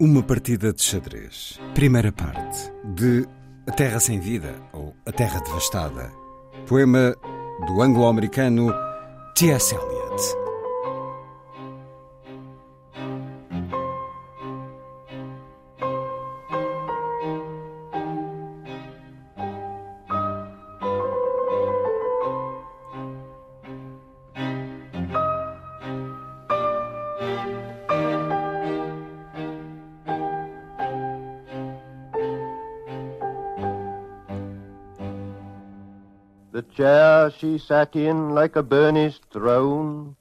Uma partida de xadrez. Primeira parte. De A Terra Sem Vida ou A Terra Devastada. Poema do anglo-americano T.S. Eliot. The chair she sat in like a burnished throne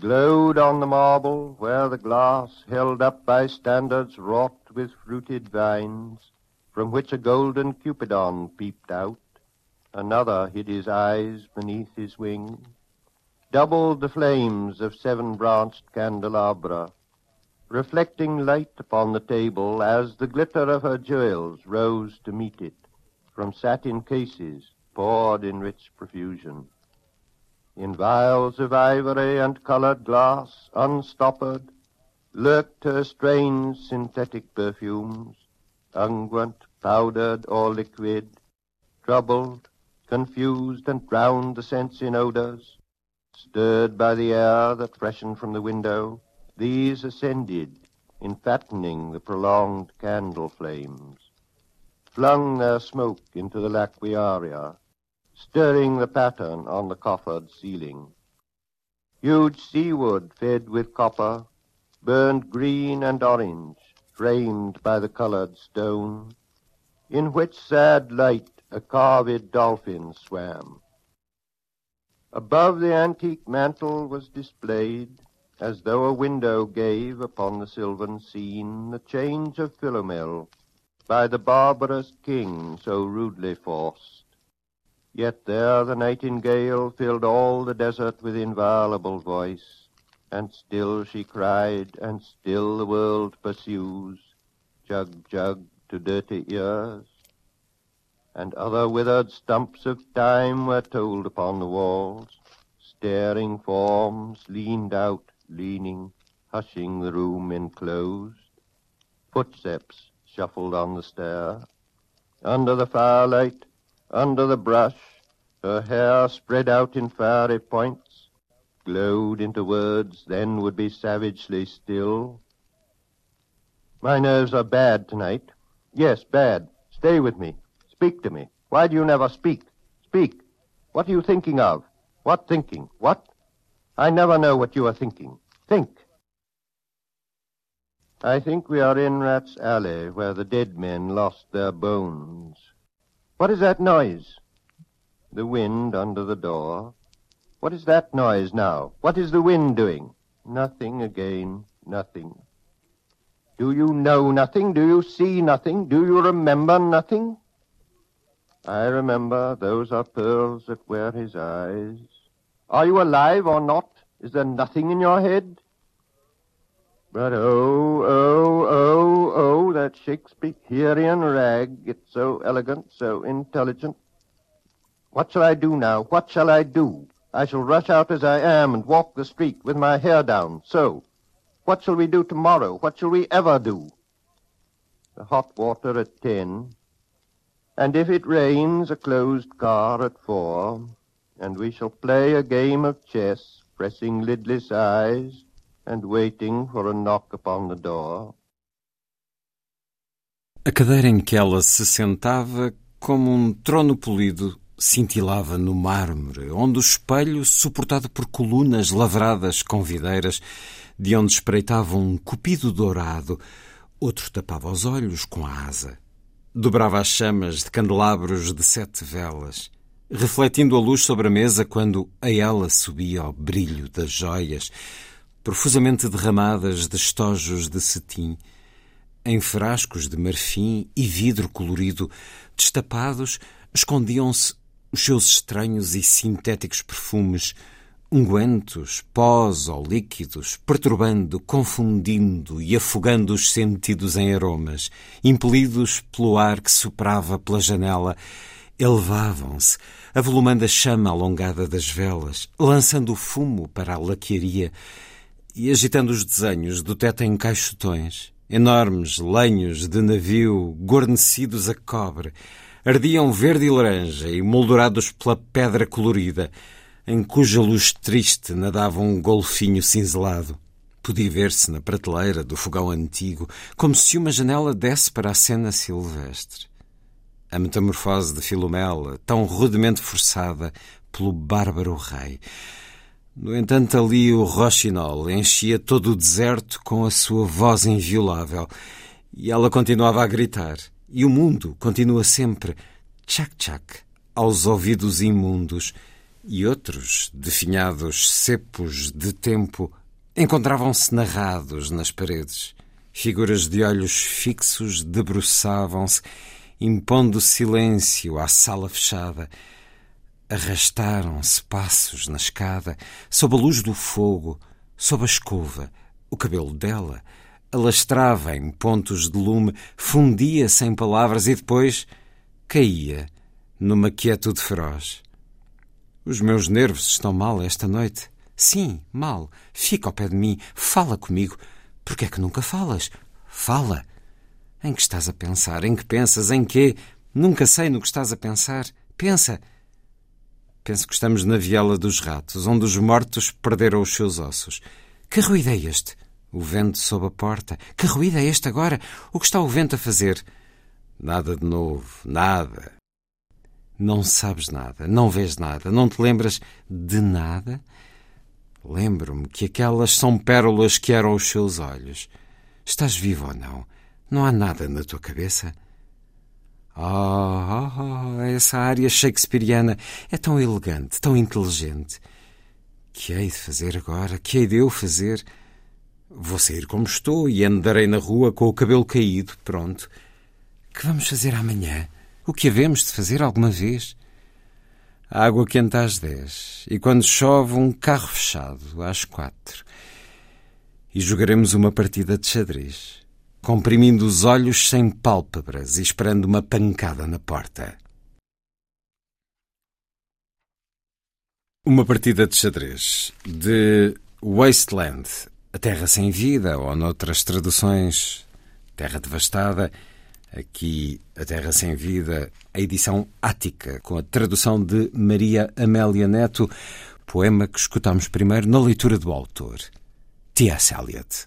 glowed on the marble where the glass held up by standards wrought with fruited vines, from which a golden Cupidon peeped out. Another hid his eyes beneath his wing. Doubled the flames of seven-branched candelabra, reflecting light upon the table as the glitter of her jewels rose to meet it from satin cases poured in rich profusion. In vials of ivory and colored glass, unstoppered, lurked her strange synthetic perfumes, unguent, powdered or liquid, troubled, confused and drowned the sense in odors. Stirred by the air that freshened from the window, these ascended, in fattening the prolonged candle flames, flung their smoke into the laquiaria, stirring the pattern on the coffered ceiling. Huge seawood fed with copper, burned green and orange, framed by the colored stone, in which sad light a carved dolphin swam. Above the antique mantel was displayed, as though a window gave upon the sylvan scene, the change of Philomel by the barbarous king so rudely forced. Yet there the nightingale filled all the desert with inviolable voice, and still she cried, and still the world pursues, jug, jug to dirty ears. And other withered stumps of time were told upon the walls, staring forms leaned out, leaning, hushing the room enclosed. Footsteps shuffled on the stair. Under the firelight, under the brush, her hair spread out in fiery points, glowed into words, then would be savagely still. My nerves are bad tonight. Yes, bad. Stay with me. Speak to me. Why do you never speak? Speak. What are you thinking of? What thinking? What? I never know what you are thinking. Think. I think we are in Rat's Alley, where the dead men lost their bones. What is that noise? The wind under the door. What is that noise now? What is the wind doing? Nothing again. Nothing. Do you know nothing? Do you see nothing? Do you remember nothing? I remember those are pearls that wear his eyes. Are you alive or not? Is there nothing in your head? But oh, oh, oh, that Shakespearean rag. It's so elegant, so intelligent. What shall I do now? What shall I do? I shall rush out as I am and walk the street with my hair down, so. What shall we do tomorrow? What shall we ever do? The hot water at ten. And if it rains, a closed car at four. And we shall play a game of chess, pressing lidless eyes and waiting for a knock upon the door. A cadeira em que ela se sentava, como um trono polido, cintilava no mármore, onde o espelho, suportado por colunas lavradas com videiras, de onde espreitava um cupido dourado, outro tapava os olhos com a asa. Dobrava as chamas de candelabros de sete velas, refletindo a luz sobre a mesa quando a ela subia o brilho das joias, profusamente derramadas de estojos de cetim, em frascos de marfim e vidro colorido, destapados, escondiam-se os seus estranhos e sintéticos perfumes, ungüentos, pós ou líquidos, perturbando, confundindo e afogando os sentidos em aromas, impelidos pelo ar que soprava pela janela, elevavam-se, avolumando a chama alongada das velas, lançando o fumo para a laquearia e agitando os desenhos do teto em caixotões, Enormes lenhos de navio guarnecidos a cobre ardiam verde e laranja e moldurados pela pedra colorida, em cuja luz triste nadava um golfinho cinzelado. Podia ver-se na prateleira do fogão antigo, como se uma janela desse para a cena silvestre. A metamorfose de Filomela, tão rudemente forçada pelo bárbaro rei, no entanto, ali o Rochinol enchia todo o deserto com a sua voz inviolável e ela continuava a gritar. E o mundo continua sempre tchac-tchac aos ouvidos imundos e outros, definhados cepos de tempo, encontravam-se narrados nas paredes. Figuras de olhos fixos debruçavam-se, impondo silêncio à sala fechada Arrastaram-se passos na escada, sob a luz do fogo, sob a escova. O cabelo dela alastrava em pontos de lume, fundia sem palavras e depois caía numa quietude feroz. Os meus nervos estão mal esta noite. Sim, mal. Fica ao pé de mim. Fala comigo. Por que é que nunca falas? Fala. Em que estás a pensar? Em que pensas? Em quê? Nunca sei no que estás a pensar. Pensa. Penso que estamos na viela dos ratos, onde os mortos perderam os seus ossos. Que ruído é este? O vento sob a porta. Que ruído é este agora? O que está o vento a fazer? Nada de novo, nada. Não sabes nada, não vês nada, não te lembras de nada? Lembro-me que aquelas são pérolas que eram os seus olhos. Estás vivo ou não? Não há nada na tua cabeça? Oh, oh, oh, essa área shakespeariana é tão elegante, tão inteligente. Que hei de fazer agora? Que hei de eu fazer? Vou sair como estou e andarei na rua com o cabelo caído, pronto. Que vamos fazer amanhã? O que havemos de fazer alguma vez? Água quente às dez e quando chove um carro fechado às quatro. E jogaremos uma partida de xadrez comprimindo os olhos sem pálpebras e esperando uma pancada na porta. Uma partida de xadrez de Wasteland, a Terra Sem Vida, ou noutras traduções, Terra Devastada. Aqui, a Terra Sem Vida, a edição ática, com a tradução de Maria Amélia Neto, poema que escutamos primeiro na leitura do autor, T.S. Eliot.